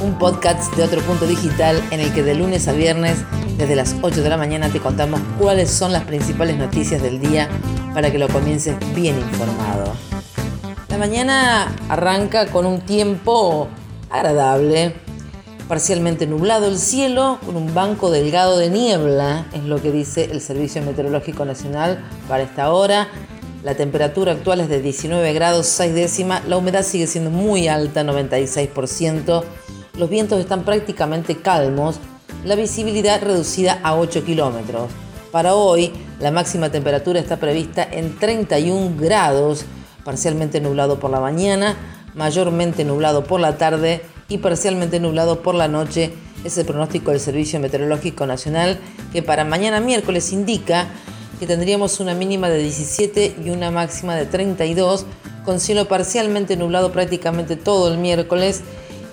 un podcast de otro punto digital en el que de lunes a viernes, desde las 8 de la mañana, te contamos cuáles son las principales noticias del día para que lo comiences bien informado. La mañana arranca con un tiempo agradable, parcialmente nublado el cielo, con un banco delgado de niebla, es lo que dice el Servicio Meteorológico Nacional para esta hora. La temperatura actual es de 19 grados 6 décimas, la humedad sigue siendo muy alta, 96%, los vientos están prácticamente calmos, la visibilidad reducida a 8 kilómetros. Para hoy, la máxima temperatura está prevista en 31 grados, parcialmente nublado por la mañana, mayormente nublado por la tarde y parcialmente nublado por la noche. Es el pronóstico del Servicio Meteorológico Nacional que para mañana miércoles indica que tendríamos una mínima de 17 y una máxima de 32, con cielo parcialmente nublado prácticamente todo el miércoles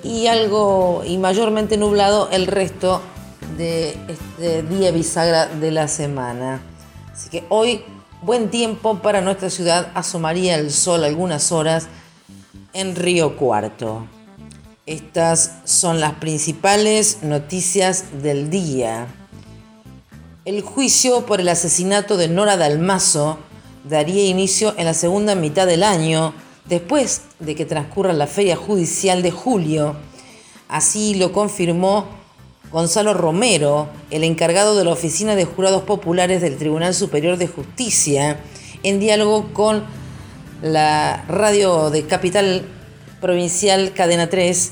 y algo y mayormente nublado el resto de este día bisagra de la semana. Así que hoy buen tiempo para nuestra ciudad, asomaría el sol algunas horas en Río Cuarto. Estas son las principales noticias del día. El juicio por el asesinato de Nora Dalmazo daría inicio en la segunda mitad del año, después de que transcurra la feria judicial de julio. Así lo confirmó Gonzalo Romero, el encargado de la Oficina de Jurados Populares del Tribunal Superior de Justicia, en diálogo con la radio de Capital Provincial Cadena 3.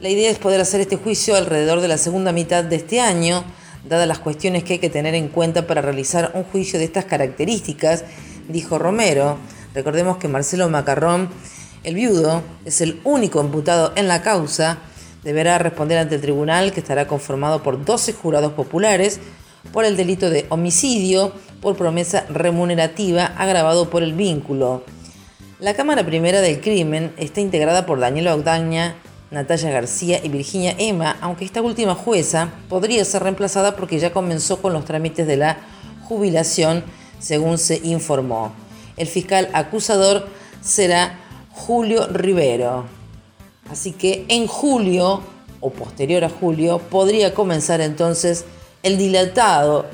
La idea es poder hacer este juicio alrededor de la segunda mitad de este año dadas las cuestiones que hay que tener en cuenta para realizar un juicio de estas características, dijo Romero. Recordemos que Marcelo Macarrón, el viudo, es el único imputado en la causa, deberá responder ante el tribunal que estará conformado por 12 jurados populares por el delito de homicidio por promesa remunerativa agravado por el vínculo. La Cámara Primera del Crimen está integrada por Daniel Ogdaña, Natalia García y Virginia Emma, aunque esta última jueza podría ser reemplazada porque ya comenzó con los trámites de la jubilación, según se informó. El fiscal acusador será Julio Rivero. Así que en julio, o posterior a julio, podría comenzar entonces el dilatado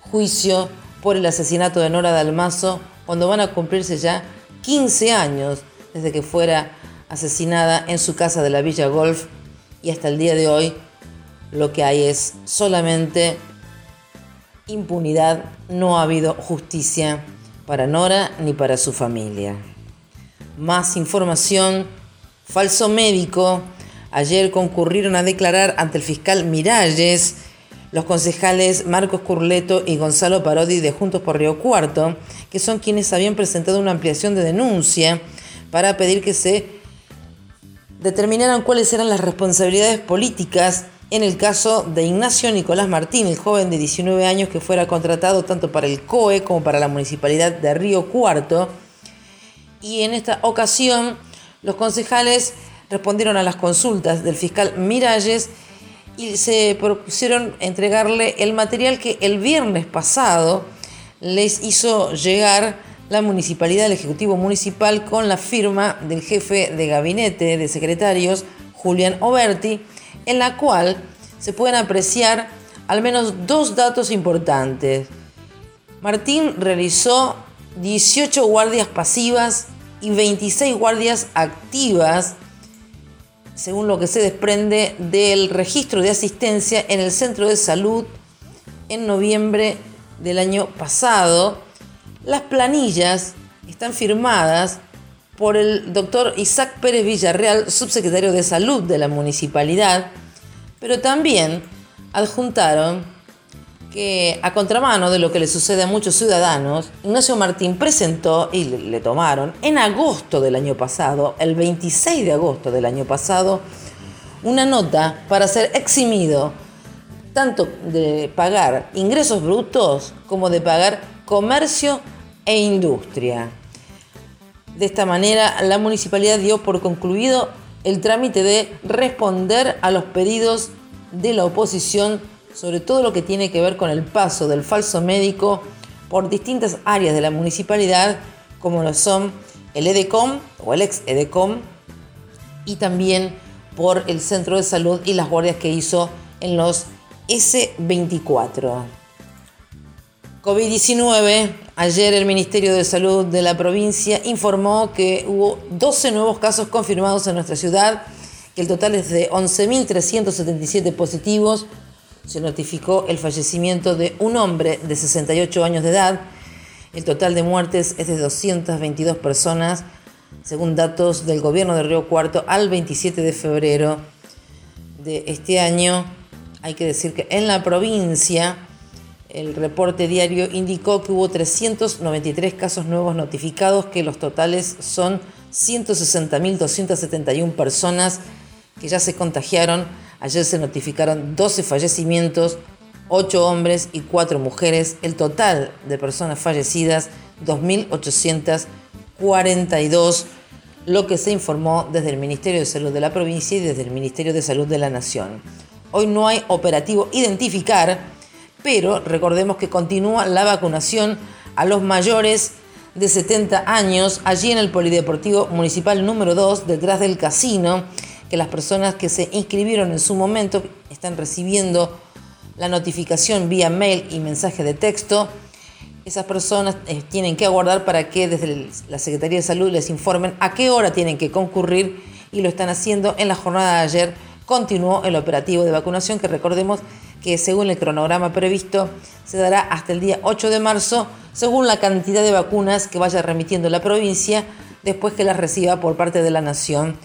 juicio por el asesinato de Nora Dalmazo, cuando van a cumplirse ya 15 años desde que fuera asesinada en su casa de la Villa Golf y hasta el día de hoy lo que hay es solamente impunidad, no ha habido justicia para Nora ni para su familia. Más información, falso médico, ayer concurrieron a declarar ante el fiscal Miralles. Los concejales Marcos Curleto y Gonzalo Parodi de Juntos por Río Cuarto, que son quienes habían presentado una ampliación de denuncia para pedir que se determinaron cuáles eran las responsabilidades políticas en el caso de Ignacio Nicolás Martín, el joven de 19 años que fuera contratado tanto para el COE como para la Municipalidad de Río Cuarto. Y en esta ocasión los concejales respondieron a las consultas del fiscal Miralles y se propusieron entregarle el material que el viernes pasado les hizo llegar la municipalidad, el Ejecutivo Municipal, con la firma del jefe de gabinete de secretarios, Julián Oberti, en la cual se pueden apreciar al menos dos datos importantes. Martín realizó 18 guardias pasivas y 26 guardias activas, según lo que se desprende del registro de asistencia en el centro de salud en noviembre del año pasado. Las planillas están firmadas por el doctor Isaac Pérez Villarreal, subsecretario de Salud de la municipalidad, pero también adjuntaron que a contramano de lo que le sucede a muchos ciudadanos, Ignacio Martín presentó y le, tomaron en agosto del año pasado, el 26 de agosto del año pasado, una nota para ser eximido tanto de pagar ingresos brutos como de pagar comercio e industria. De esta manera, la municipalidad dio por concluido el trámite de responder a los pedidos de la oposición sobre todo lo que tiene que ver con el paso del falso médico por distintas áreas de la municipalidad, como lo son el EDECOM o el ex EDECOM, y también por el centro de salud y las guardias que hizo en los S24. COVID-19. Ayer el Ministerio de Salud de la provincia informó que hubo 12 nuevos casos confirmados en nuestra ciudad, que el total es de 11.377 positivos. Se notificó el fallecimiento de un hombre de 68 años de edad. El total de muertes es de 222 personas, según datos del gobierno de Río Cuarto al 27 de febrero de este año. Hay que decir que en la provincia el reporte diario indicó que hubo 393 casos nuevos notificados, que los totales son 160.271 personas que ya se contagiaron. Ayer se notificaron 12 fallecimientos, 8 hombres y 4 mujeres. El total de personas fallecidas, 2.842, lo que se informó desde el Ministerio de Salud de la provincia y desde el Ministerio de Salud de la Nación. Hoy no hay operativo identificar pero recordemos que continúa la vacunación a los mayores de 70 años allí en el Polideportivo Municipal número 2, detrás del casino, que las personas que se inscribieron en su momento están recibiendo la notificación vía mail y mensaje de texto. Esas personas eh, tienen que aguardar para que desde la Secretaría de Salud les informen a qué hora tienen que concurrir y lo están haciendo. En la jornada de ayer continuó el operativo de vacunación que recordemos que según el cronograma previsto se dará hasta el día 8 de marzo, según la cantidad de vacunas que vaya remitiendo la provincia después que las reciba por parte de la nación.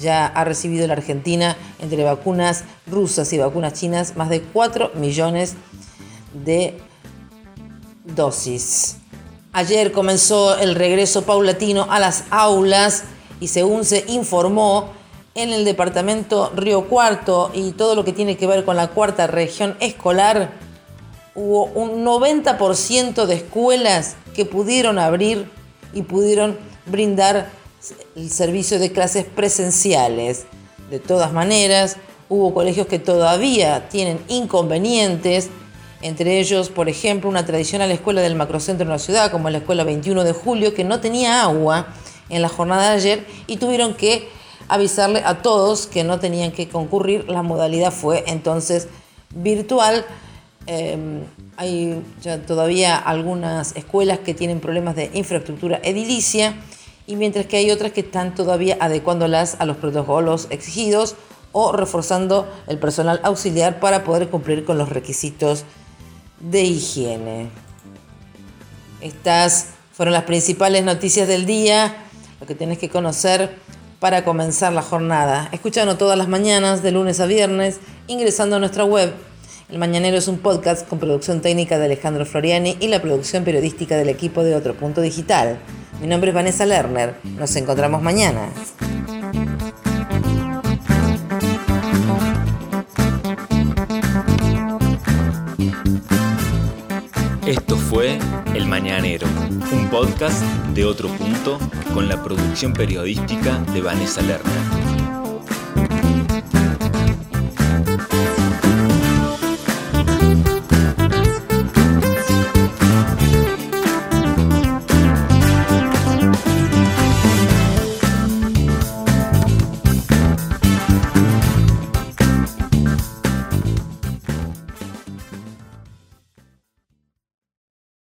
Ya ha recibido la Argentina, entre vacunas rusas y vacunas chinas, más de 4 millones de dosis. Ayer comenzó el regreso paulatino a las aulas y según se informó, en el departamento Río Cuarto y todo lo que tiene que ver con la cuarta región escolar, hubo un 90% de escuelas que pudieron abrir y pudieron brindar el servicio de clases presenciales. De todas maneras, hubo colegios que todavía tienen inconvenientes, entre ellos, por ejemplo, una tradicional escuela del macrocentro de la ciudad, como la escuela 21 de julio, que no tenía agua en la jornada de ayer y tuvieron que avisarle a todos que no tenían que concurrir. La modalidad fue entonces virtual. Em, hay todavía algunas escuelas que tienen problemas de infraestructura edilicia y mientras que hay otras que están todavía adecuándolas a los protocolos exigidos o reforzando el personal auxiliar para poder cumplir con los requisitos de higiene. Estas fueron las principales noticias del día, lo que tienes que conocer para comenzar la jornada. Escúchanos todas las mañanas, de lunes a viernes, ingresando a nuestra web. El Mañanero es un podcast con producción técnica de Alejandro Floriani y la producción periodística del equipo de Otro Punto Digital. Mi nombre es Vanessa Lerner. Nos encontramos mañana. Esto fue El Mañanero, un podcast de otro punto con la producción periodística de Vanessa Lerner.